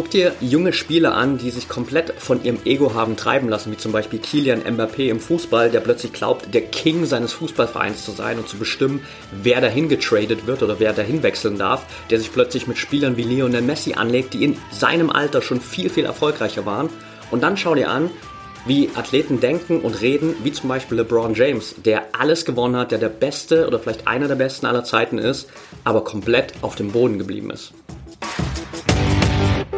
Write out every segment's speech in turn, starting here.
Guck dir junge Spieler an, die sich komplett von ihrem Ego haben treiben lassen, wie zum Beispiel Kilian Mbappé im Fußball, der plötzlich glaubt, der King seines Fußballvereins zu sein und zu bestimmen, wer dahin getradet wird oder wer dahin wechseln darf, der sich plötzlich mit Spielern wie Lionel Messi anlegt, die in seinem Alter schon viel, viel erfolgreicher waren. Und dann schau dir an, wie Athleten denken und reden, wie zum Beispiel LeBron James, der alles gewonnen hat, der der Beste oder vielleicht einer der Besten aller Zeiten ist, aber komplett auf dem Boden geblieben ist.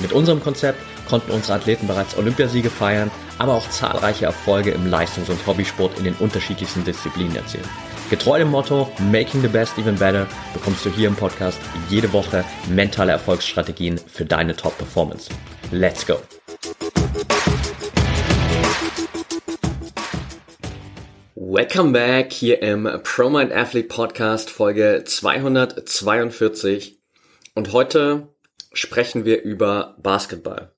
Mit unserem Konzept konnten unsere Athleten bereits Olympiasiege feiern, aber auch zahlreiche Erfolge im Leistungs- und Hobbysport in den unterschiedlichsten Disziplinen erzielen. Getreu dem Motto Making the Best Even Better bekommst du hier im Podcast jede Woche mentale Erfolgsstrategien für deine Top-Performance. Let's go! Welcome back hier im ProMind Athlete Podcast Folge 242 und heute sprechen wir über Basketball.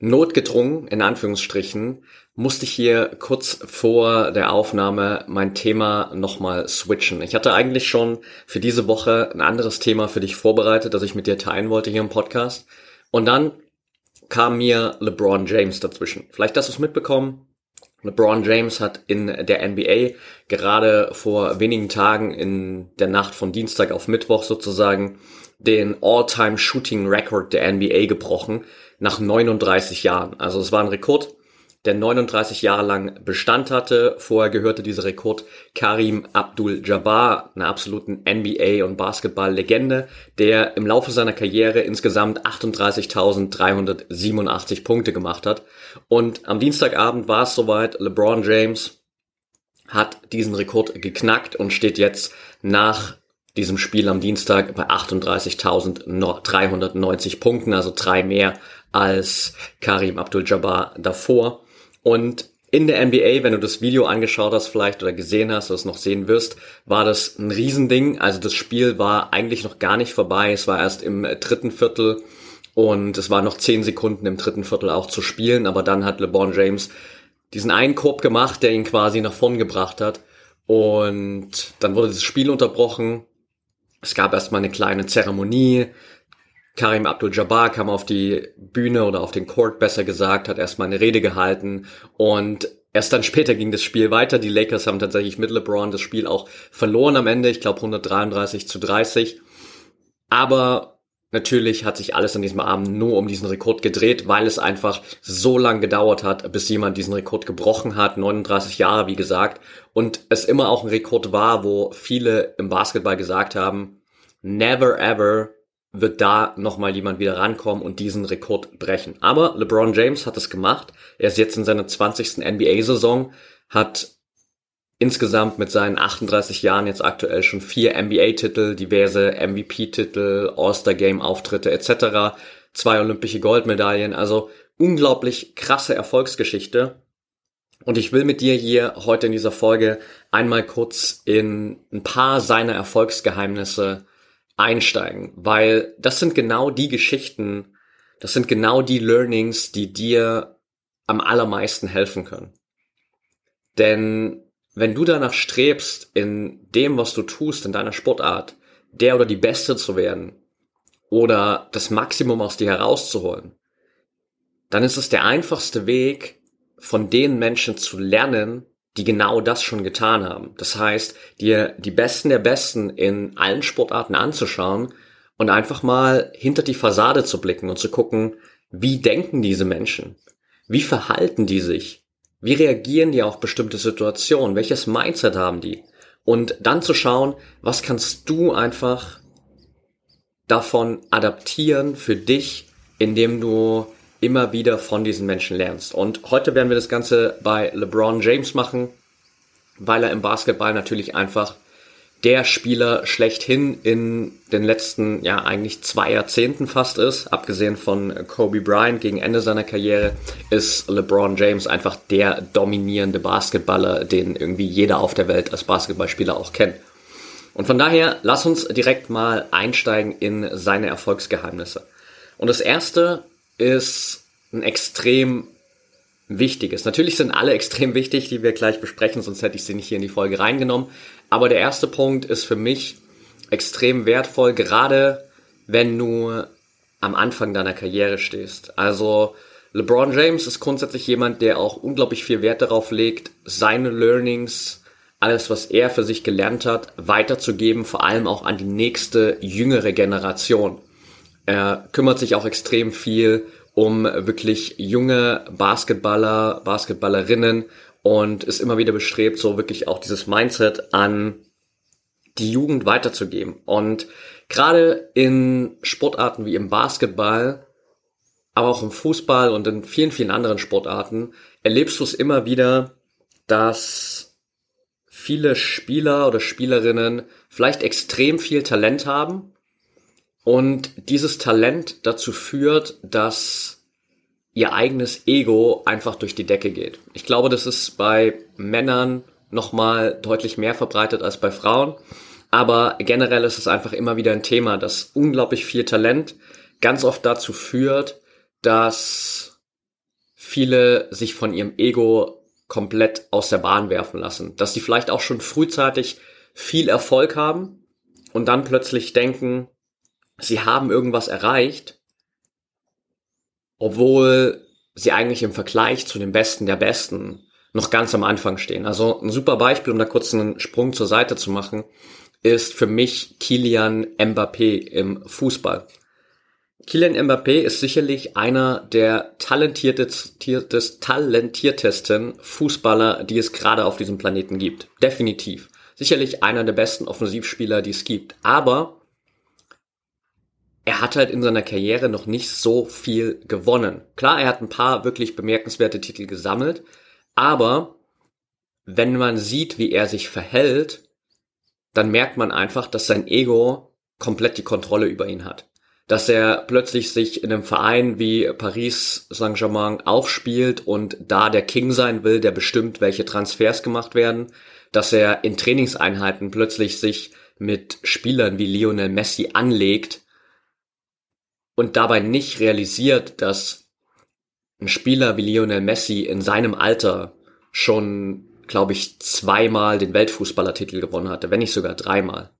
Notgedrungen, in Anführungsstrichen, musste ich hier kurz vor der Aufnahme mein Thema nochmal switchen. Ich hatte eigentlich schon für diese Woche ein anderes Thema für dich vorbereitet, das ich mit dir teilen wollte hier im Podcast. Und dann kam mir LeBron James dazwischen. Vielleicht hast du es mitbekommen. LeBron James hat in der NBA gerade vor wenigen Tagen in der Nacht von Dienstag auf Mittwoch sozusagen den All-Time Shooting Record der NBA gebrochen nach 39 Jahren. Also es war ein Rekord, der 39 Jahre lang Bestand hatte. Vorher gehörte dieser Rekord Karim Abdul-Jabbar, einer absoluten NBA- und Basketball-Legende, der im Laufe seiner Karriere insgesamt 38.387 Punkte gemacht hat. Und am Dienstagabend war es soweit, LeBron James hat diesen Rekord geknackt und steht jetzt nach diesem Spiel am Dienstag bei 38.390 Punkten, also drei mehr als Karim Abdul-Jabbar davor. Und in der NBA, wenn du das Video angeschaut hast vielleicht oder gesehen hast oder es noch sehen wirst, war das ein Riesending. Also das Spiel war eigentlich noch gar nicht vorbei. Es war erst im dritten Viertel und es waren noch zehn Sekunden im dritten Viertel auch zu spielen. Aber dann hat LeBron James diesen einen Korb gemacht, der ihn quasi nach vorn gebracht hat. Und dann wurde das Spiel unterbrochen. Es gab erstmal eine kleine Zeremonie. Karim Abdul-Jabbar kam auf die Bühne oder auf den Court besser gesagt, hat erstmal eine Rede gehalten und erst dann später ging das Spiel weiter. Die Lakers haben tatsächlich mit LeBron das Spiel auch verloren am Ende, ich glaube 133 zu 30. Aber natürlich hat sich alles an diesem Abend nur um diesen Rekord gedreht, weil es einfach so lang gedauert hat, bis jemand diesen Rekord gebrochen hat. 39 Jahre, wie gesagt. Und es immer auch ein Rekord war, wo viele im Basketball gesagt haben, never ever wird da nochmal jemand wieder rankommen und diesen Rekord brechen. Aber LeBron James hat es gemacht. Er ist jetzt in seiner 20. NBA-Saison, hat insgesamt mit seinen 38 Jahren jetzt aktuell schon vier NBA-Titel, diverse MVP-Titel, All-Star-Game-Auftritte etc., zwei olympische Goldmedaillen, also unglaublich krasse Erfolgsgeschichte. Und ich will mit dir hier heute in dieser Folge einmal kurz in ein paar seiner Erfolgsgeheimnisse einsteigen, weil das sind genau die Geschichten, das sind genau die Learnings, die dir am allermeisten helfen können. Denn wenn du danach strebst, in dem, was du tust, in deiner Sportart, der oder die Beste zu werden oder das Maximum aus dir herauszuholen, dann ist es der einfachste Weg, von den Menschen zu lernen, die genau das schon getan haben. Das heißt, dir die Besten der Besten in allen Sportarten anzuschauen und einfach mal hinter die Fassade zu blicken und zu gucken, wie denken diese Menschen? Wie verhalten die sich? Wie reagieren die auf bestimmte Situationen? Welches Mindset haben die? Und dann zu schauen, was kannst du einfach davon adaptieren für dich, indem du immer wieder von diesen Menschen lernst. Und heute werden wir das Ganze bei LeBron James machen, weil er im Basketball natürlich einfach der Spieler schlechthin in den letzten, ja, eigentlich zwei Jahrzehnten fast ist. Abgesehen von Kobe Bryant gegen Ende seiner Karriere ist LeBron James einfach der dominierende Basketballer, den irgendwie jeder auf der Welt als Basketballspieler auch kennt. Und von daher, lass uns direkt mal einsteigen in seine Erfolgsgeheimnisse. Und das erste ist ein extrem wichtiges. Natürlich sind alle extrem wichtig, die wir gleich besprechen, sonst hätte ich sie nicht hier in die Folge reingenommen. Aber der erste Punkt ist für mich extrem wertvoll, gerade wenn du am Anfang deiner Karriere stehst. Also LeBron James ist grundsätzlich jemand, der auch unglaublich viel Wert darauf legt, seine Learnings, alles, was er für sich gelernt hat, weiterzugeben, vor allem auch an die nächste jüngere Generation. Er kümmert sich auch extrem viel um wirklich junge Basketballer, Basketballerinnen und ist immer wieder bestrebt, so wirklich auch dieses Mindset an die Jugend weiterzugeben. Und gerade in Sportarten wie im Basketball, aber auch im Fußball und in vielen, vielen anderen Sportarten erlebst du es immer wieder, dass viele Spieler oder Spielerinnen vielleicht extrem viel Talent haben und dieses Talent dazu führt, dass ihr eigenes Ego einfach durch die Decke geht. Ich glaube, das ist bei Männern nochmal deutlich mehr verbreitet als bei Frauen. Aber generell ist es einfach immer wieder ein Thema, dass unglaublich viel Talent ganz oft dazu führt, dass viele sich von ihrem Ego komplett aus der Bahn werfen lassen. Dass sie vielleicht auch schon frühzeitig viel Erfolg haben und dann plötzlich denken, sie haben irgendwas erreicht, obwohl sie eigentlich im Vergleich zu den Besten der Besten noch ganz am Anfang stehen. Also ein super Beispiel, um da kurz einen Sprung zur Seite zu machen, ist für mich Kilian Mbappé im Fußball. Kylian Mbappé ist sicherlich einer der talentiertesten Fußballer, die es gerade auf diesem Planeten gibt. Definitiv. Sicherlich einer der besten Offensivspieler, die es gibt. Aber er hat halt in seiner Karriere noch nicht so viel gewonnen. Klar, er hat ein paar wirklich bemerkenswerte Titel gesammelt, aber wenn man sieht, wie er sich verhält, dann merkt man einfach, dass sein Ego komplett die Kontrolle über ihn hat dass er plötzlich sich in einem Verein wie Paris Saint-Germain aufspielt und da der King sein will, der bestimmt, welche Transfers gemacht werden, dass er in Trainingseinheiten plötzlich sich mit Spielern wie Lionel Messi anlegt und dabei nicht realisiert, dass ein Spieler wie Lionel Messi in seinem Alter schon, glaube ich, zweimal den Weltfußballertitel gewonnen hatte, wenn nicht sogar dreimal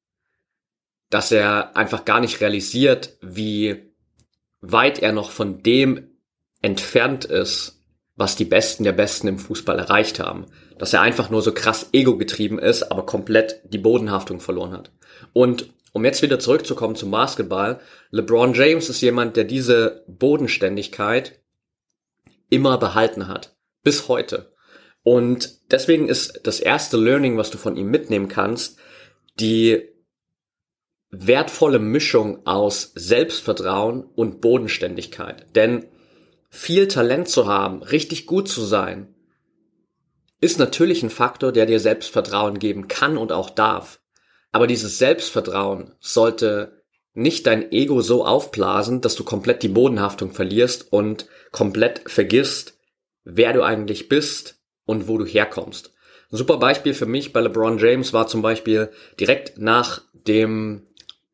dass er einfach gar nicht realisiert, wie weit er noch von dem entfernt ist, was die Besten der Besten im Fußball erreicht haben. Dass er einfach nur so krass ego-getrieben ist, aber komplett die Bodenhaftung verloren hat. Und um jetzt wieder zurückzukommen zum Basketball, LeBron James ist jemand, der diese Bodenständigkeit immer behalten hat. Bis heute. Und deswegen ist das erste Learning, was du von ihm mitnehmen kannst, die wertvolle Mischung aus Selbstvertrauen und Bodenständigkeit. Denn viel Talent zu haben, richtig gut zu sein, ist natürlich ein Faktor, der dir Selbstvertrauen geben kann und auch darf. Aber dieses Selbstvertrauen sollte nicht dein Ego so aufblasen, dass du komplett die Bodenhaftung verlierst und komplett vergisst, wer du eigentlich bist und wo du herkommst. Ein super Beispiel für mich bei LeBron James war zum Beispiel direkt nach dem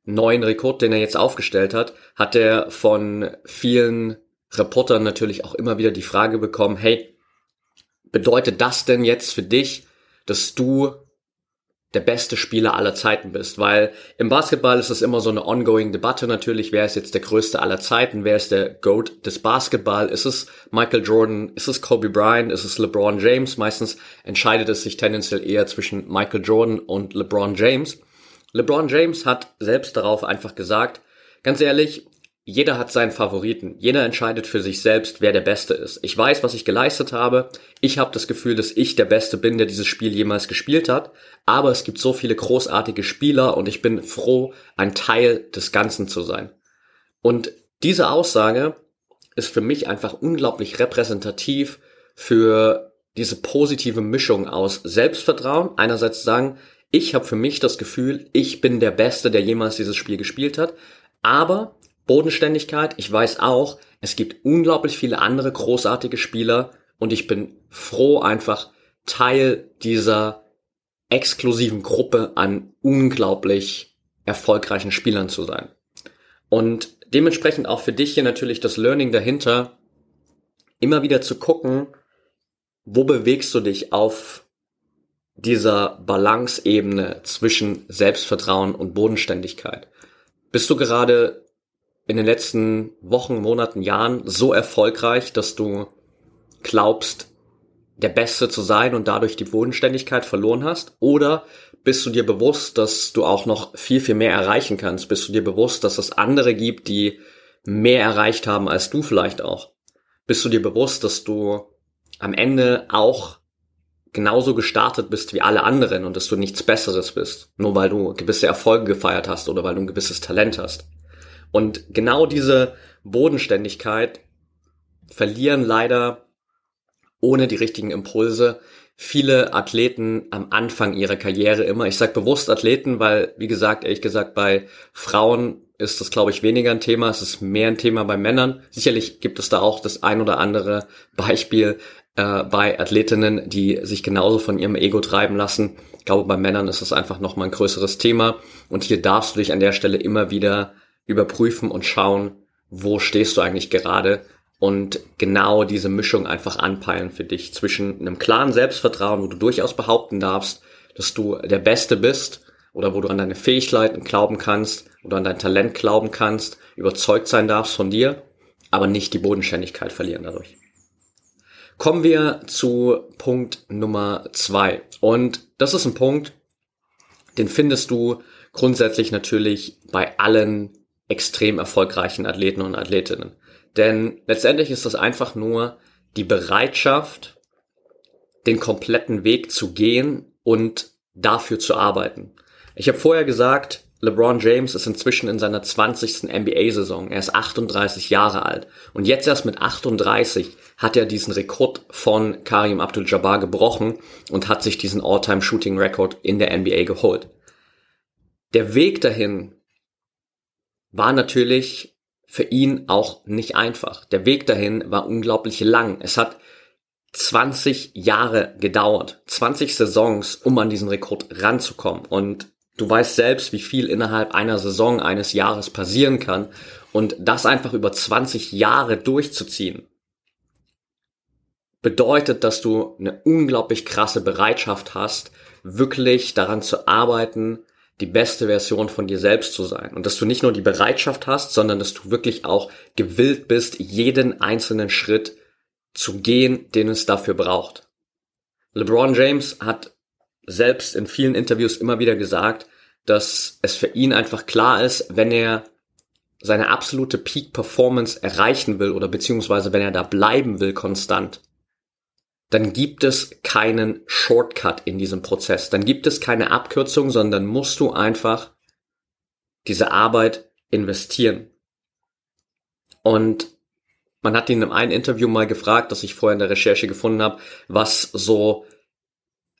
neuen Rekord, den er jetzt aufgestellt hat, hat er von vielen Reportern natürlich auch immer wieder die Frage bekommen, hey, bedeutet das denn jetzt für dich, dass du der beste Spieler aller Zeiten bist? Weil im Basketball ist es immer so eine ongoing Debatte natürlich, wer ist jetzt der größte aller Zeiten, wer ist der GOAT des Basketball? Ist es Michael Jordan, ist es Kobe Bryant, ist es LeBron James? Meistens entscheidet es sich tendenziell eher zwischen Michael Jordan und LeBron James. LeBron James hat selbst darauf einfach gesagt, ganz ehrlich, jeder hat seinen Favoriten. Jeder entscheidet für sich selbst, wer der Beste ist. Ich weiß, was ich geleistet habe. Ich habe das Gefühl, dass ich der Beste bin, der dieses Spiel jemals gespielt hat. Aber es gibt so viele großartige Spieler und ich bin froh, ein Teil des Ganzen zu sein. Und diese Aussage ist für mich einfach unglaublich repräsentativ für diese positive Mischung aus Selbstvertrauen, einerseits sagen, ich habe für mich das Gefühl, ich bin der Beste, der jemals dieses Spiel gespielt hat. Aber Bodenständigkeit, ich weiß auch, es gibt unglaublich viele andere großartige Spieler und ich bin froh einfach Teil dieser exklusiven Gruppe an unglaublich erfolgreichen Spielern zu sein. Und dementsprechend auch für dich hier natürlich das Learning dahinter, immer wieder zu gucken, wo bewegst du dich auf dieser Balance-Ebene zwischen Selbstvertrauen und Bodenständigkeit? Bist du gerade in den letzten Wochen, Monaten, Jahren so erfolgreich, dass du glaubst, der Beste zu sein und dadurch die Bodenständigkeit verloren hast? Oder bist du dir bewusst, dass du auch noch viel, viel mehr erreichen kannst? Bist du dir bewusst, dass es andere gibt, die mehr erreicht haben als du vielleicht auch? Bist du dir bewusst, dass du am Ende auch genauso gestartet bist wie alle anderen und dass du nichts Besseres bist, nur weil du gewisse Erfolge gefeiert hast oder weil du ein gewisses Talent hast? Und genau diese Bodenständigkeit verlieren leider ohne die richtigen Impulse viele Athleten am Anfang ihrer Karriere immer. Ich sage bewusst Athleten, weil, wie gesagt, ehrlich gesagt, bei Frauen ist das, glaube ich, weniger ein Thema. Es ist mehr ein Thema bei Männern. Sicherlich gibt es da auch das ein oder andere Beispiel äh, bei Athletinnen, die sich genauso von ihrem Ego treiben lassen. Ich glaube, bei Männern ist es einfach nochmal ein größeres Thema. Und hier darfst du dich an der Stelle immer wieder überprüfen und schauen, wo stehst du eigentlich gerade und genau diese Mischung einfach anpeilen für dich zwischen einem klaren Selbstvertrauen, wo du durchaus behaupten darfst, dass du der Beste bist oder wo du an deine Fähigkeiten glauben kannst oder an dein Talent glauben kannst, überzeugt sein darfst von dir, aber nicht die Bodenständigkeit verlieren dadurch. Kommen wir zu Punkt Nummer zwei. Und das ist ein Punkt, den findest du grundsätzlich natürlich bei allen extrem erfolgreichen Athleten und Athletinnen. Denn letztendlich ist das einfach nur die Bereitschaft, den kompletten Weg zu gehen und dafür zu arbeiten. Ich habe vorher gesagt, LeBron James ist inzwischen in seiner 20. NBA-Saison. Er ist 38 Jahre alt. Und jetzt erst mit 38 hat er diesen Rekord von Karim Abdul-Jabbar gebrochen und hat sich diesen All-Time-Shooting-Rekord in der NBA geholt. Der Weg dahin war natürlich für ihn auch nicht einfach. Der Weg dahin war unglaublich lang. Es hat 20 Jahre gedauert, 20 Saisons, um an diesen Rekord ranzukommen. Und du weißt selbst, wie viel innerhalb einer Saison eines Jahres passieren kann. Und das einfach über 20 Jahre durchzuziehen, bedeutet, dass du eine unglaublich krasse Bereitschaft hast, wirklich daran zu arbeiten, die beste Version von dir selbst zu sein. Und dass du nicht nur die Bereitschaft hast, sondern dass du wirklich auch gewillt bist, jeden einzelnen Schritt zu gehen, den es dafür braucht. LeBron James hat selbst in vielen Interviews immer wieder gesagt, dass es für ihn einfach klar ist, wenn er seine absolute Peak Performance erreichen will oder beziehungsweise wenn er da bleiben will konstant, dann gibt es keinen Shortcut in diesem Prozess. Dann gibt es keine Abkürzung, sondern musst du einfach diese Arbeit investieren. Und man hat ihn in einem Interview mal gefragt, das ich vorher in der Recherche gefunden habe, was so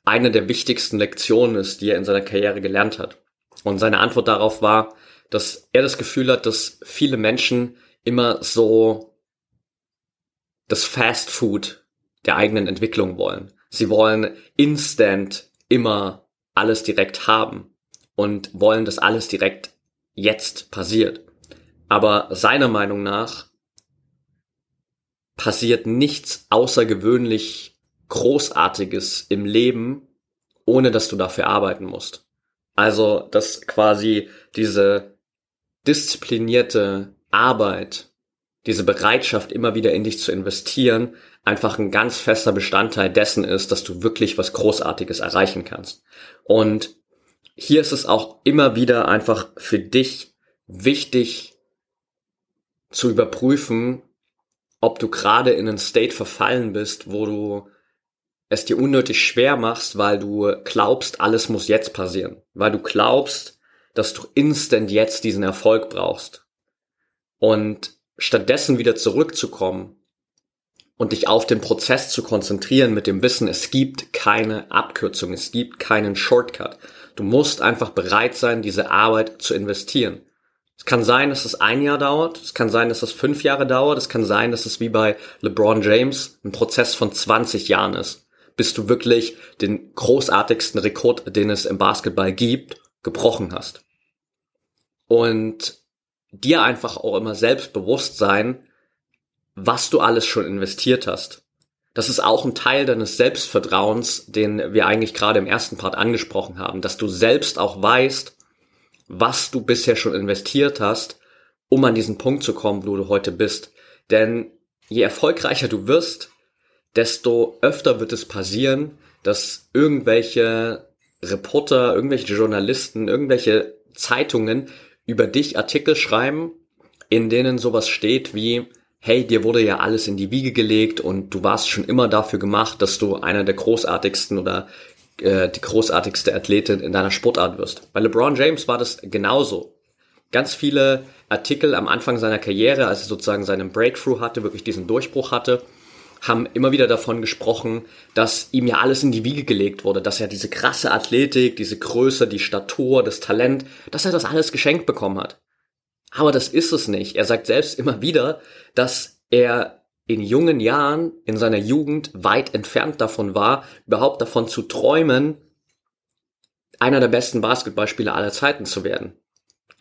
eine der wichtigsten Lektionen ist, die er in seiner Karriere gelernt hat. Und seine Antwort darauf war, dass er das Gefühl hat, dass viele Menschen immer so das Fast Food der eigenen Entwicklung wollen. Sie wollen instant immer alles direkt haben und wollen, dass alles direkt jetzt passiert. Aber seiner Meinung nach passiert nichts außergewöhnlich Großartiges im Leben, ohne dass du dafür arbeiten musst. Also, dass quasi diese disziplinierte Arbeit, diese Bereitschaft, immer wieder in dich zu investieren, einfach ein ganz fester Bestandteil dessen ist, dass du wirklich was Großartiges erreichen kannst. Und hier ist es auch immer wieder einfach für dich wichtig zu überprüfen, ob du gerade in einen State verfallen bist, wo du es dir unnötig schwer machst, weil du glaubst, alles muss jetzt passieren. Weil du glaubst, dass du instant jetzt diesen Erfolg brauchst. Und stattdessen wieder zurückzukommen und dich auf den Prozess zu konzentrieren mit dem Wissen, es gibt keine Abkürzung, es gibt keinen Shortcut. Du musst einfach bereit sein, diese Arbeit zu investieren. Es kann sein, dass es ein Jahr dauert, es kann sein, dass es fünf Jahre dauert, es kann sein, dass es wie bei LeBron James ein Prozess von 20 Jahren ist, bis du wirklich den großartigsten Rekord, den es im Basketball gibt, gebrochen hast. Und dir einfach auch immer selbst bewusst sein, was du alles schon investiert hast. Das ist auch ein Teil deines Selbstvertrauens, den wir eigentlich gerade im ersten Part angesprochen haben, dass du selbst auch weißt, was du bisher schon investiert hast, um an diesen Punkt zu kommen, wo du heute bist. Denn je erfolgreicher du wirst, desto öfter wird es passieren, dass irgendwelche Reporter, irgendwelche Journalisten, irgendwelche Zeitungen über dich Artikel schreiben, in denen sowas steht wie, hey, dir wurde ja alles in die Wiege gelegt und du warst schon immer dafür gemacht, dass du einer der großartigsten oder äh, die großartigste Athletin in deiner Sportart wirst. Bei LeBron James war das genauso. Ganz viele Artikel am Anfang seiner Karriere, als er sozusagen seinen Breakthrough hatte, wirklich diesen Durchbruch hatte, haben immer wieder davon gesprochen, dass ihm ja alles in die Wiege gelegt wurde, dass er diese krasse Athletik, diese Größe, die Statur, das Talent, dass er das alles geschenkt bekommen hat. Aber das ist es nicht. Er sagt selbst immer wieder, dass er in jungen Jahren, in seiner Jugend weit entfernt davon war, überhaupt davon zu träumen, einer der besten Basketballspieler aller Zeiten zu werden.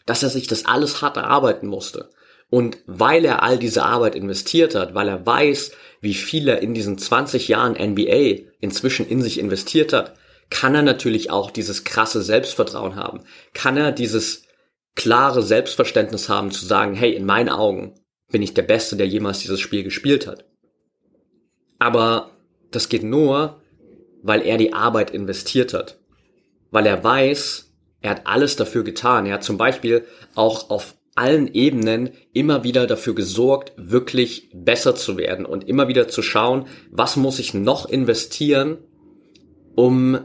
Dass er sich das alles hart erarbeiten musste. Und weil er all diese Arbeit investiert hat, weil er weiß, wie viel er in diesen 20 Jahren NBA inzwischen in sich investiert hat, kann er natürlich auch dieses krasse Selbstvertrauen haben. Kann er dieses klare Selbstverständnis haben zu sagen, hey, in meinen Augen bin ich der Beste, der jemals dieses Spiel gespielt hat. Aber das geht nur, weil er die Arbeit investiert hat. Weil er weiß, er hat alles dafür getan. Er hat zum Beispiel auch auf allen Ebenen immer wieder dafür gesorgt, wirklich besser zu werden und immer wieder zu schauen, was muss ich noch investieren, um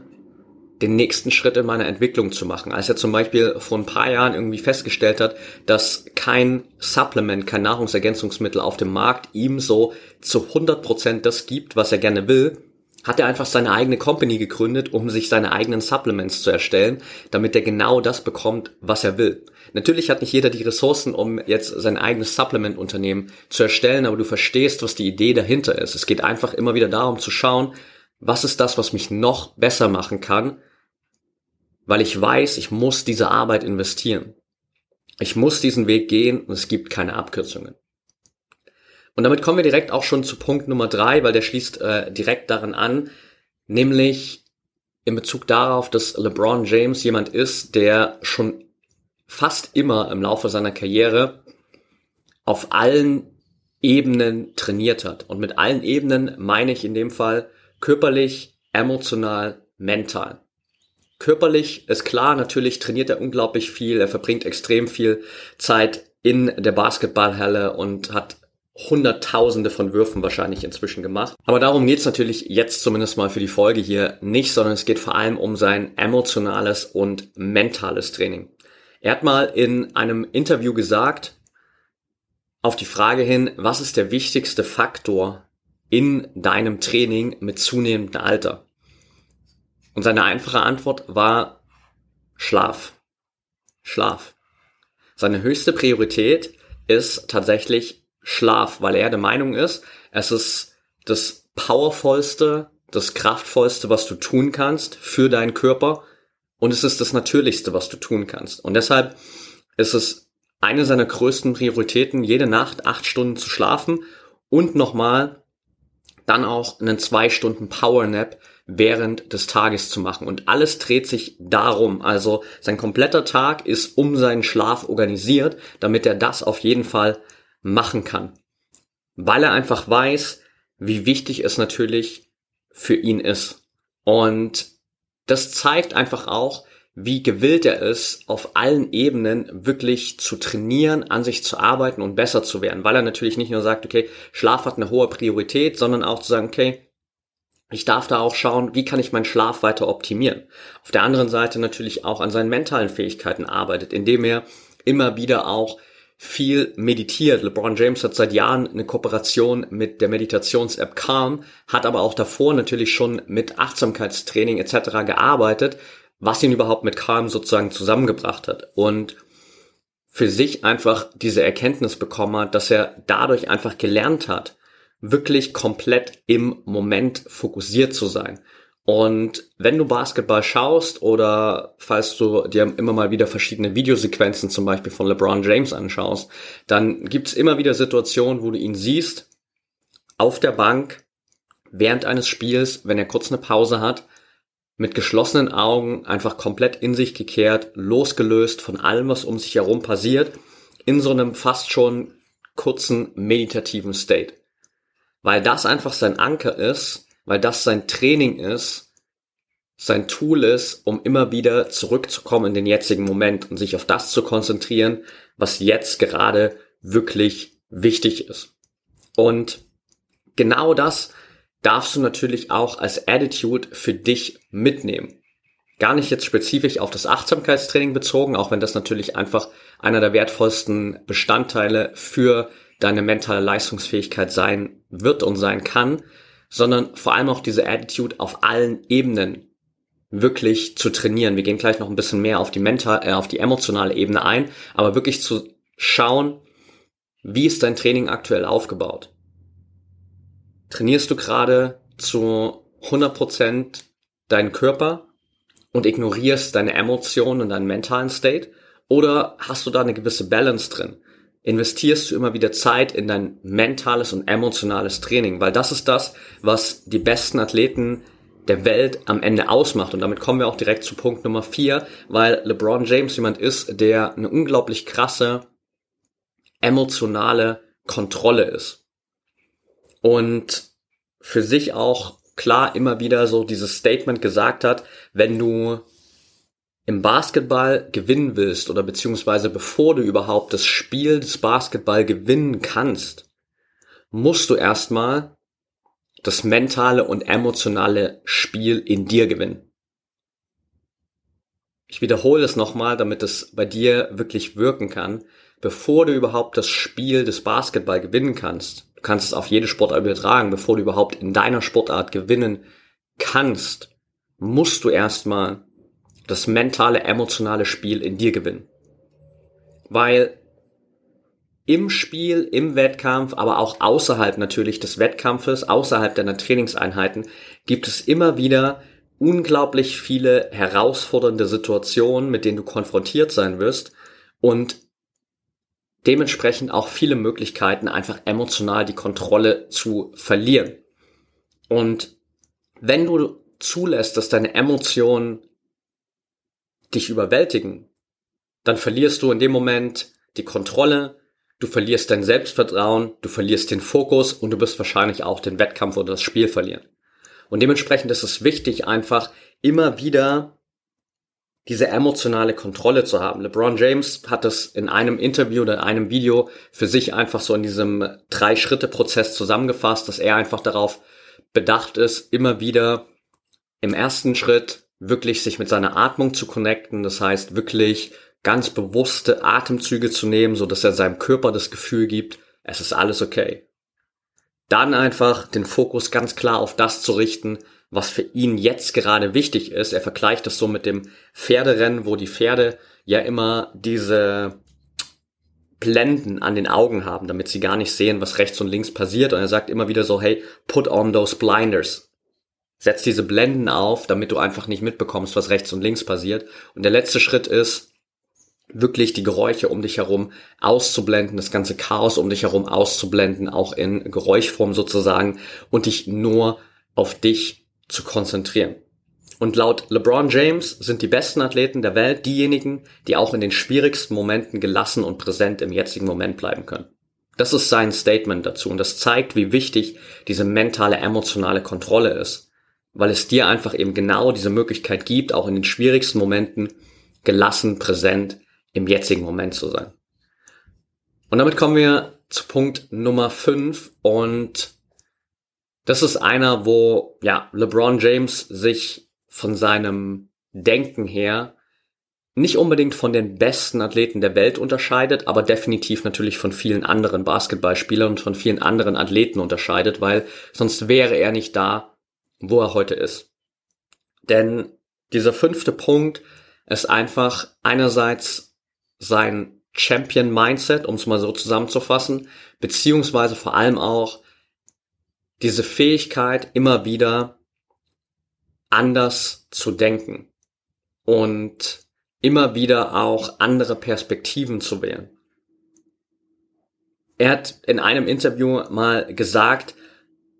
den nächsten Schritt in meiner Entwicklung zu machen. Als er zum Beispiel vor ein paar Jahren irgendwie festgestellt hat, dass kein Supplement, kein Nahrungsergänzungsmittel auf dem Markt ihm so zu 100 Prozent das gibt, was er gerne will, hat er einfach seine eigene Company gegründet, um sich seine eigenen Supplements zu erstellen, damit er genau das bekommt, was er will. Natürlich hat nicht jeder die Ressourcen, um jetzt sein eigenes Supplement-Unternehmen zu erstellen, aber du verstehst, was die Idee dahinter ist. Es geht einfach immer wieder darum zu schauen, was ist das, was mich noch besser machen kann, weil ich weiß, ich muss diese Arbeit investieren. Ich muss diesen Weg gehen und es gibt keine Abkürzungen. Und damit kommen wir direkt auch schon zu Punkt Nummer drei, weil der schließt äh, direkt daran an, nämlich in Bezug darauf, dass LeBron James jemand ist, der schon fast immer im Laufe seiner Karriere auf allen Ebenen trainiert hat. Und mit allen Ebenen meine ich in dem Fall körperlich, emotional, mental. Körperlich ist klar, natürlich trainiert er unglaublich viel, er verbringt extrem viel Zeit in der Basketballhalle und hat Hunderttausende von Würfen wahrscheinlich inzwischen gemacht. Aber darum geht's natürlich jetzt zumindest mal für die Folge hier nicht, sondern es geht vor allem um sein emotionales und mentales Training. Er hat mal in einem Interview gesagt, auf die Frage hin, was ist der wichtigste Faktor in deinem Training mit zunehmendem Alter? Und seine einfache Antwort war Schlaf. Schlaf. Seine höchste Priorität ist tatsächlich Schlaf, weil er der Meinung ist, es ist das powervollste, das kraftvollste, was du tun kannst für deinen Körper und es ist das Natürlichste, was du tun kannst. Und deshalb ist es eine seiner größten Prioritäten, jede Nacht acht Stunden zu schlafen und nochmal dann auch einen zwei Stunden Power Nap während des Tages zu machen. Und alles dreht sich darum. Also sein kompletter Tag ist um seinen Schlaf organisiert, damit er das auf jeden Fall machen kann. Weil er einfach weiß, wie wichtig es natürlich für ihn ist. Und das zeigt einfach auch, wie gewillt er ist, auf allen Ebenen wirklich zu trainieren, an sich zu arbeiten und besser zu werden. Weil er natürlich nicht nur sagt, okay, Schlaf hat eine hohe Priorität, sondern auch zu sagen, okay, ich darf da auch schauen, wie kann ich meinen Schlaf weiter optimieren. Auf der anderen Seite natürlich auch an seinen mentalen Fähigkeiten arbeitet, indem er immer wieder auch viel meditiert. LeBron James hat seit Jahren eine Kooperation mit der Meditations-App Calm, hat aber auch davor natürlich schon mit Achtsamkeitstraining etc. gearbeitet, was ihn überhaupt mit Calm sozusagen zusammengebracht hat. Und für sich einfach diese Erkenntnis bekommen hat, dass er dadurch einfach gelernt hat, wirklich komplett im Moment fokussiert zu sein. Und wenn du Basketball schaust oder falls du dir immer mal wieder verschiedene Videosequenzen zum Beispiel von LeBron James anschaust, dann gibt's immer wieder Situationen, wo du ihn siehst auf der Bank während eines Spiels, wenn er kurz eine Pause hat, mit geschlossenen Augen, einfach komplett in sich gekehrt, losgelöst von allem, was um sich herum passiert, in so einem fast schon kurzen meditativen State. Weil das einfach sein Anker ist, weil das sein Training ist, sein Tool ist, um immer wieder zurückzukommen in den jetzigen Moment und sich auf das zu konzentrieren, was jetzt gerade wirklich wichtig ist. Und genau das darfst du natürlich auch als Attitude für dich mitnehmen. Gar nicht jetzt spezifisch auf das Achtsamkeitstraining bezogen, auch wenn das natürlich einfach einer der wertvollsten Bestandteile für deine mentale Leistungsfähigkeit sein wird und sein kann, sondern vor allem auch diese Attitude auf allen Ebenen wirklich zu trainieren. Wir gehen gleich noch ein bisschen mehr auf die mental, äh, auf die emotionale Ebene ein, aber wirklich zu schauen, wie ist dein Training aktuell aufgebaut? Trainierst du gerade zu 100% deinen Körper und ignorierst deine Emotionen und deinen mentalen State? Oder hast du da eine gewisse Balance drin? Investierst du immer wieder Zeit in dein mentales und emotionales Training? Weil das ist das, was die besten Athleten der Welt am Ende ausmacht. Und damit kommen wir auch direkt zu Punkt Nummer vier, weil LeBron James jemand ist, der eine unglaublich krasse emotionale Kontrolle ist und für sich auch klar immer wieder so dieses Statement gesagt hat, wenn du im Basketball gewinnen willst oder beziehungsweise bevor du überhaupt das Spiel des Basketball gewinnen kannst, musst du erstmal das mentale und emotionale Spiel in dir gewinnen. Ich wiederhole es nochmal, damit es bei dir wirklich wirken kann. Bevor du überhaupt das Spiel des Basketball gewinnen kannst, Du kannst es auf jede Sportart übertragen. Bevor du überhaupt in deiner Sportart gewinnen kannst, musst du erstmal das mentale, emotionale Spiel in dir gewinnen. Weil im Spiel, im Wettkampf, aber auch außerhalb natürlich des Wettkampfes, außerhalb deiner Trainingseinheiten, gibt es immer wieder unglaublich viele herausfordernde Situationen, mit denen du konfrontiert sein wirst. Und dementsprechend auch viele Möglichkeiten, einfach emotional die Kontrolle zu verlieren. Und wenn du zulässt, dass deine Emotionen dich überwältigen, dann verlierst du in dem Moment die Kontrolle, du verlierst dein Selbstvertrauen, du verlierst den Fokus und du wirst wahrscheinlich auch den Wettkampf oder das Spiel verlieren. Und dementsprechend ist es wichtig, einfach immer wieder diese emotionale Kontrolle zu haben. LeBron James hat das in einem Interview oder in einem Video für sich einfach so in diesem Drei-Schritte-Prozess zusammengefasst, dass er einfach darauf bedacht ist, immer wieder im ersten Schritt wirklich sich mit seiner Atmung zu connecten. Das heißt, wirklich ganz bewusste Atemzüge zu nehmen, so dass er seinem Körper das Gefühl gibt, es ist alles okay. Dann einfach den Fokus ganz klar auf das zu richten, was für ihn jetzt gerade wichtig ist. Er vergleicht das so mit dem Pferderennen, wo die Pferde ja immer diese Blenden an den Augen haben, damit sie gar nicht sehen, was rechts und links passiert. Und er sagt immer wieder so, hey, put on those blinders. Setz diese Blenden auf, damit du einfach nicht mitbekommst, was rechts und links passiert. Und der letzte Schritt ist, wirklich die Geräusche um dich herum auszublenden, das ganze Chaos um dich herum auszublenden, auch in Geräuschform sozusagen, und dich nur auf dich zu konzentrieren. Und laut LeBron James sind die besten Athleten der Welt diejenigen, die auch in den schwierigsten Momenten gelassen und präsent im jetzigen Moment bleiben können. Das ist sein Statement dazu und das zeigt, wie wichtig diese mentale, emotionale Kontrolle ist, weil es dir einfach eben genau diese Möglichkeit gibt, auch in den schwierigsten Momenten gelassen, präsent im jetzigen Moment zu sein. Und damit kommen wir zu Punkt Nummer 5 und das ist einer, wo ja LeBron James sich von seinem Denken her nicht unbedingt von den besten Athleten der Welt unterscheidet, aber definitiv natürlich von vielen anderen Basketballspielern und von vielen anderen Athleten unterscheidet, weil sonst wäre er nicht da, wo er heute ist. Denn dieser fünfte Punkt ist einfach einerseits sein Champion Mindset, um es mal so zusammenzufassen, beziehungsweise vor allem auch diese Fähigkeit, immer wieder anders zu denken und immer wieder auch andere Perspektiven zu wählen. Er hat in einem Interview mal gesagt,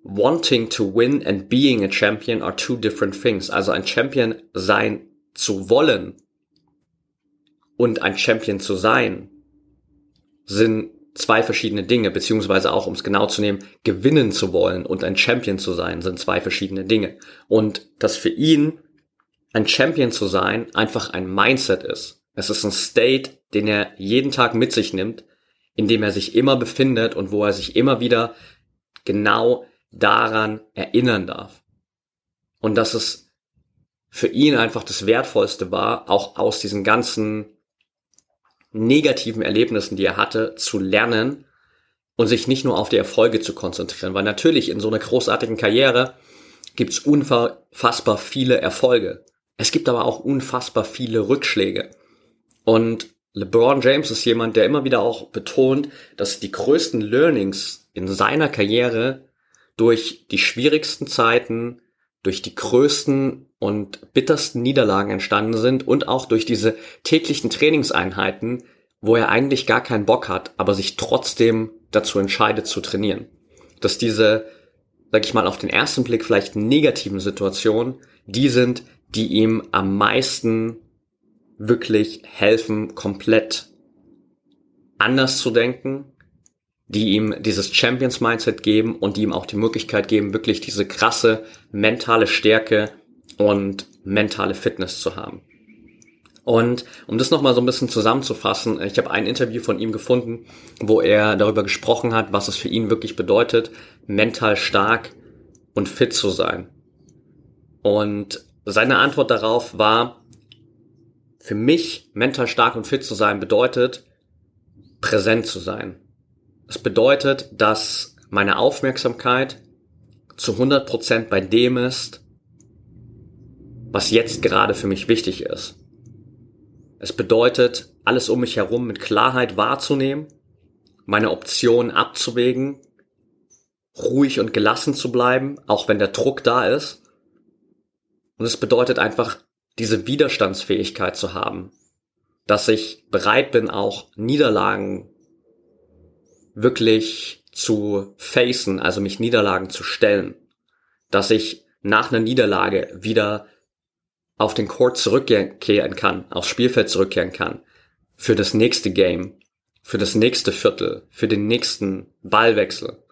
wanting to win and being a champion are two different things. Also ein Champion sein zu wollen und ein Champion zu sein sind zwei verschiedene Dinge, beziehungsweise auch, um es genau zu nehmen, gewinnen zu wollen und ein Champion zu sein, sind zwei verschiedene Dinge. Und dass für ihn ein Champion zu sein einfach ein Mindset ist. Es ist ein State, den er jeden Tag mit sich nimmt, in dem er sich immer befindet und wo er sich immer wieder genau daran erinnern darf. Und dass es für ihn einfach das Wertvollste war, auch aus diesen ganzen negativen Erlebnissen, die er hatte, zu lernen und sich nicht nur auf die Erfolge zu konzentrieren. Weil natürlich in so einer großartigen Karriere gibt's unfassbar viele Erfolge. Es gibt aber auch unfassbar viele Rückschläge. Und LeBron James ist jemand, der immer wieder auch betont, dass die größten Learnings in seiner Karriere durch die schwierigsten Zeiten, durch die größten und bittersten Niederlagen entstanden sind und auch durch diese täglichen Trainingseinheiten, wo er eigentlich gar keinen Bock hat, aber sich trotzdem dazu entscheidet zu trainieren. Dass diese, sag ich mal, auf den ersten Blick vielleicht negativen Situationen, die sind, die ihm am meisten wirklich helfen, komplett anders zu denken, die ihm dieses Champions Mindset geben und die ihm auch die Möglichkeit geben, wirklich diese krasse mentale Stärke und mentale Fitness zu haben. Und um das nochmal so ein bisschen zusammenzufassen, ich habe ein Interview von ihm gefunden, wo er darüber gesprochen hat, was es für ihn wirklich bedeutet, mental stark und fit zu sein. Und seine Antwort darauf war, für mich mental stark und fit zu sein bedeutet, präsent zu sein. Es bedeutet, dass meine Aufmerksamkeit zu 100% bei dem ist, was jetzt gerade für mich wichtig ist. Es bedeutet, alles um mich herum mit Klarheit wahrzunehmen, meine Optionen abzuwägen, ruhig und gelassen zu bleiben, auch wenn der Druck da ist. Und es bedeutet einfach, diese Widerstandsfähigkeit zu haben, dass ich bereit bin, auch Niederlagen wirklich zu facen, also mich Niederlagen zu stellen, dass ich nach einer Niederlage wieder auf den Court zurückkehren kann, aufs Spielfeld zurückkehren kann, für das nächste Game, für das nächste Viertel, für den nächsten Ballwechsel.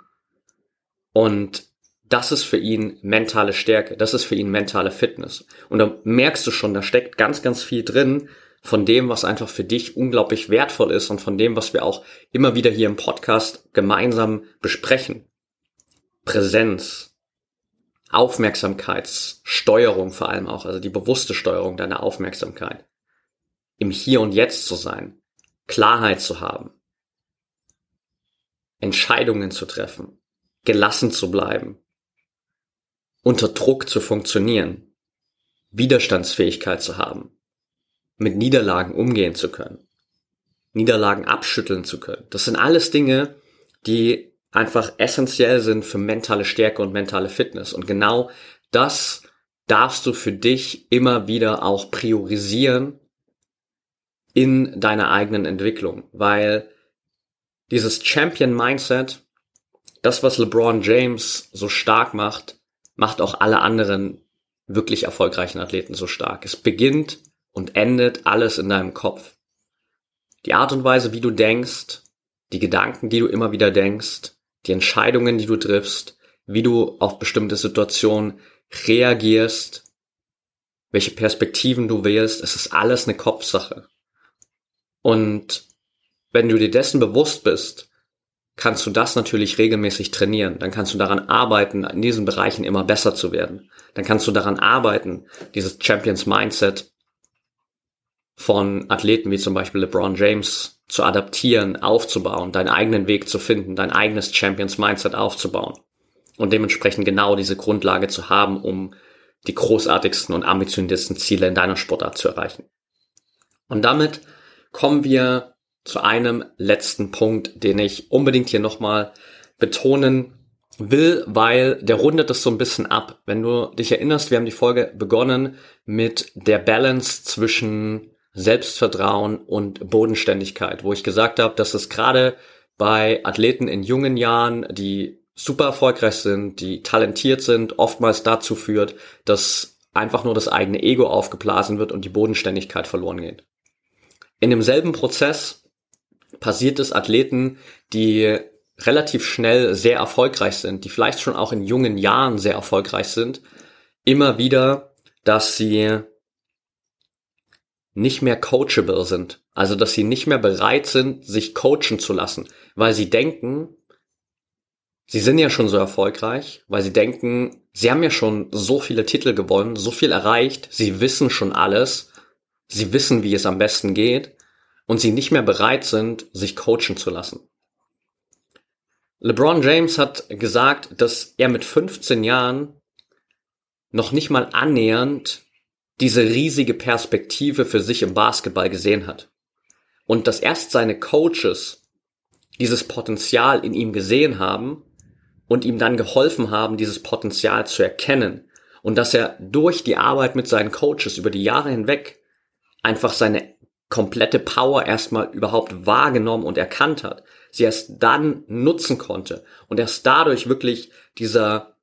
Und das ist für ihn mentale Stärke, das ist für ihn mentale Fitness. Und da merkst du schon, da steckt ganz, ganz viel drin, von dem, was einfach für dich unglaublich wertvoll ist und von dem, was wir auch immer wieder hier im Podcast gemeinsam besprechen. Präsenz, Aufmerksamkeitssteuerung vor allem auch, also die bewusste Steuerung deiner Aufmerksamkeit. Im Hier und Jetzt zu sein, Klarheit zu haben, Entscheidungen zu treffen, gelassen zu bleiben, unter Druck zu funktionieren, Widerstandsfähigkeit zu haben, mit Niederlagen umgehen zu können, Niederlagen abschütteln zu können. Das sind alles Dinge, die einfach essentiell sind für mentale Stärke und mentale Fitness. Und genau das darfst du für dich immer wieder auch priorisieren in deiner eigenen Entwicklung, weil dieses Champion Mindset, das, was LeBron James so stark macht, macht auch alle anderen wirklich erfolgreichen Athleten so stark. Es beginnt und endet alles in deinem Kopf. Die Art und Weise, wie du denkst, die Gedanken, die du immer wieder denkst, die Entscheidungen, die du triffst, wie du auf bestimmte Situationen reagierst, welche Perspektiven du wählst, es ist alles eine Kopfsache. Und wenn du dir dessen bewusst bist, kannst du das natürlich regelmäßig trainieren. Dann kannst du daran arbeiten, in diesen Bereichen immer besser zu werden. Dann kannst du daran arbeiten, dieses Champions Mindset von Athleten wie zum Beispiel LeBron James zu adaptieren, aufzubauen, deinen eigenen Weg zu finden, dein eigenes Champions Mindset aufzubauen und dementsprechend genau diese Grundlage zu haben, um die großartigsten und ambitioniertesten Ziele in deiner Sportart zu erreichen. Und damit kommen wir zu einem letzten Punkt, den ich unbedingt hier nochmal betonen will, weil der rundet es so ein bisschen ab. Wenn du dich erinnerst, wir haben die Folge begonnen mit der Balance zwischen Selbstvertrauen und Bodenständigkeit, wo ich gesagt habe, dass es gerade bei Athleten in jungen Jahren, die super erfolgreich sind, die talentiert sind, oftmals dazu führt, dass einfach nur das eigene Ego aufgeblasen wird und die Bodenständigkeit verloren geht. In demselben Prozess passiert es Athleten, die relativ schnell sehr erfolgreich sind, die vielleicht schon auch in jungen Jahren sehr erfolgreich sind, immer wieder, dass sie nicht mehr coachable sind. Also, dass sie nicht mehr bereit sind, sich coachen zu lassen, weil sie denken, sie sind ja schon so erfolgreich, weil sie denken, sie haben ja schon so viele Titel gewonnen, so viel erreicht, sie wissen schon alles, sie wissen, wie es am besten geht und sie nicht mehr bereit sind, sich coachen zu lassen. LeBron James hat gesagt, dass er mit 15 Jahren noch nicht mal annähernd diese riesige Perspektive für sich im Basketball gesehen hat. Und dass erst seine Coaches dieses Potenzial in ihm gesehen haben und ihm dann geholfen haben, dieses Potenzial zu erkennen. Und dass er durch die Arbeit mit seinen Coaches über die Jahre hinweg einfach seine komplette Power erstmal überhaupt wahrgenommen und erkannt hat, sie erst dann nutzen konnte und erst dadurch wirklich dieser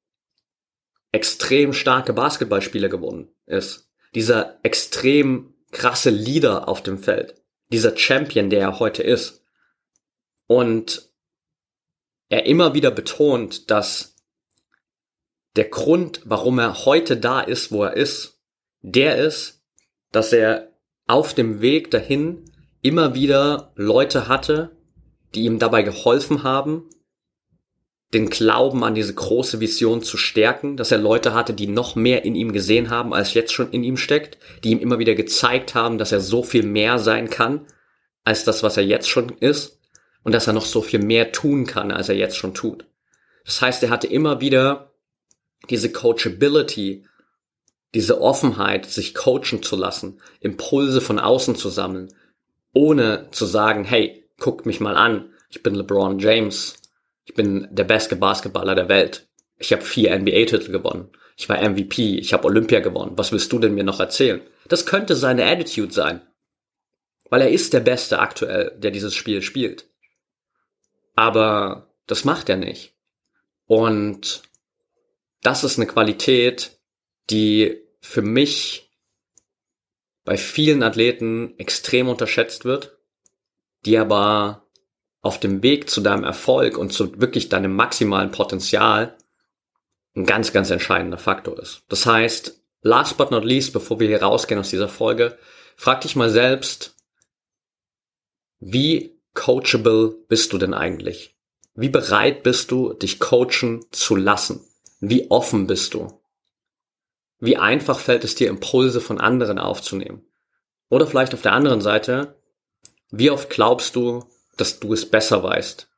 extrem starke Basketballspieler geworden ist. Dieser extrem krasse Leader auf dem Feld. Dieser Champion, der er heute ist. Und er immer wieder betont, dass der Grund, warum er heute da ist, wo er ist, der ist, dass er auf dem Weg dahin immer wieder Leute hatte, die ihm dabei geholfen haben, den Glauben an diese große Vision zu stärken, dass er Leute hatte, die noch mehr in ihm gesehen haben, als jetzt schon in ihm steckt, die ihm immer wieder gezeigt haben, dass er so viel mehr sein kann, als das, was er jetzt schon ist, und dass er noch so viel mehr tun kann, als er jetzt schon tut. Das heißt, er hatte immer wieder diese Coachability, diese Offenheit, sich coachen zu lassen, Impulse von außen zu sammeln, ohne zu sagen, hey, guckt mich mal an, ich bin LeBron James, ich bin der beste Basketballer der Welt, ich habe vier NBA-Titel gewonnen, ich war MVP, ich habe Olympia gewonnen, was willst du denn mir noch erzählen? Das könnte seine Attitude sein, weil er ist der Beste aktuell, der dieses Spiel spielt. Aber das macht er nicht. Und das ist eine Qualität, die für mich bei vielen Athleten extrem unterschätzt wird, die aber auf dem Weg zu deinem Erfolg und zu wirklich deinem maximalen Potenzial ein ganz, ganz entscheidender Faktor ist. Das heißt, last but not least, bevor wir hier rausgehen aus dieser Folge, frag dich mal selbst, wie coachable bist du denn eigentlich? Wie bereit bist du, dich coachen zu lassen? Wie offen bist du? Wie einfach fällt es dir, Impulse von anderen aufzunehmen? Oder vielleicht auf der anderen Seite, wie oft glaubst du, dass du es besser weißt?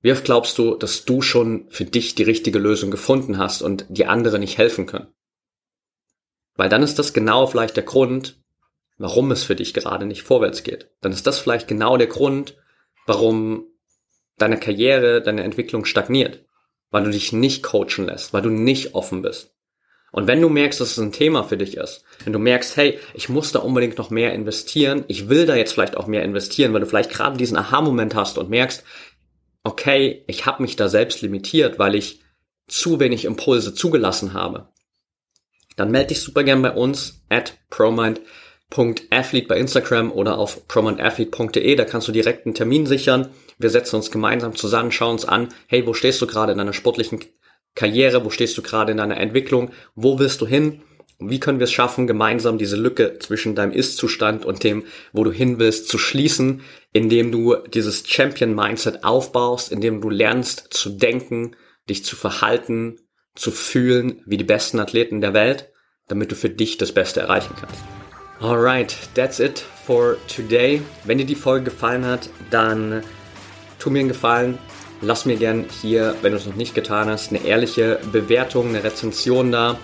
Wie oft glaubst du, dass du schon für dich die richtige Lösung gefunden hast und die anderen nicht helfen können? Weil dann ist das genau vielleicht der Grund, warum es für dich gerade nicht vorwärts geht. Dann ist das vielleicht genau der Grund, warum deine Karriere, deine Entwicklung stagniert. Weil du dich nicht coachen lässt, weil du nicht offen bist. Und wenn du merkst, dass es ein Thema für dich ist, wenn du merkst, hey, ich muss da unbedingt noch mehr investieren, ich will da jetzt vielleicht auch mehr investieren, weil du vielleicht gerade diesen Aha-Moment hast und merkst, okay, ich habe mich da selbst limitiert, weil ich zu wenig Impulse zugelassen habe, dann melde dich super gern bei uns at promind.athlete bei Instagram oder auf promindathlete.de, da kannst du direkt einen Termin sichern. Wir setzen uns gemeinsam zusammen, schauen uns an, hey, wo stehst du gerade in deiner sportlichen Karriere, wo stehst du gerade in deiner Entwicklung, wo willst du hin? Wie können wir es schaffen, gemeinsam diese Lücke zwischen deinem Ist-Zustand und dem, wo du hin willst, zu schließen, indem du dieses Champion-Mindset aufbaust, indem du lernst zu denken, dich zu verhalten, zu fühlen wie die besten Athleten der Welt, damit du für dich das Beste erreichen kannst. Alright, that's it for today. Wenn dir die Folge gefallen hat, dann tu mir einen Gefallen, lass mir gern hier, wenn du es noch nicht getan hast, eine ehrliche Bewertung, eine Rezension da.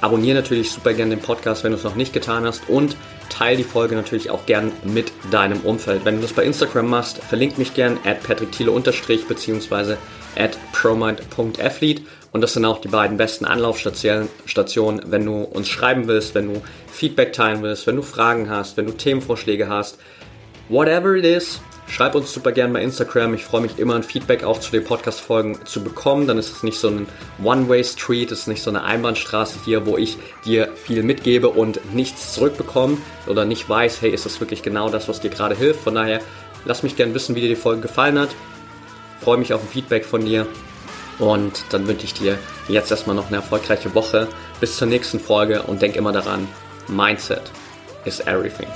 Abonniere natürlich super gern den Podcast, wenn du es noch nicht getan hast und teile die Folge natürlich auch gern mit deinem Umfeld. Wenn du das bei Instagram machst, verlink mich gern at patrickthiele beziehungsweise at promind.athlete und das sind auch die beiden besten Anlaufstationen, wenn du uns schreiben willst, wenn du Feedback teilen willst, wenn du Fragen hast, wenn du Themenvorschläge hast. Whatever it is, schreib uns super gern bei Instagram. Ich freue mich immer, ein Feedback auch zu den Podcast-Folgen zu bekommen. Dann ist es nicht so ein One-Way-Street, es ist nicht so eine Einbahnstraße hier, wo ich dir viel mitgebe und nichts zurückbekomme oder nicht weiß, hey, ist das wirklich genau das, was dir gerade hilft. Von daher, lass mich gern wissen, wie dir die Folge gefallen hat. Freue mich auf ein Feedback von dir. Und dann wünsche ich dir jetzt erstmal noch eine erfolgreiche Woche. Bis zur nächsten Folge und denk immer daran, Mindset is everything.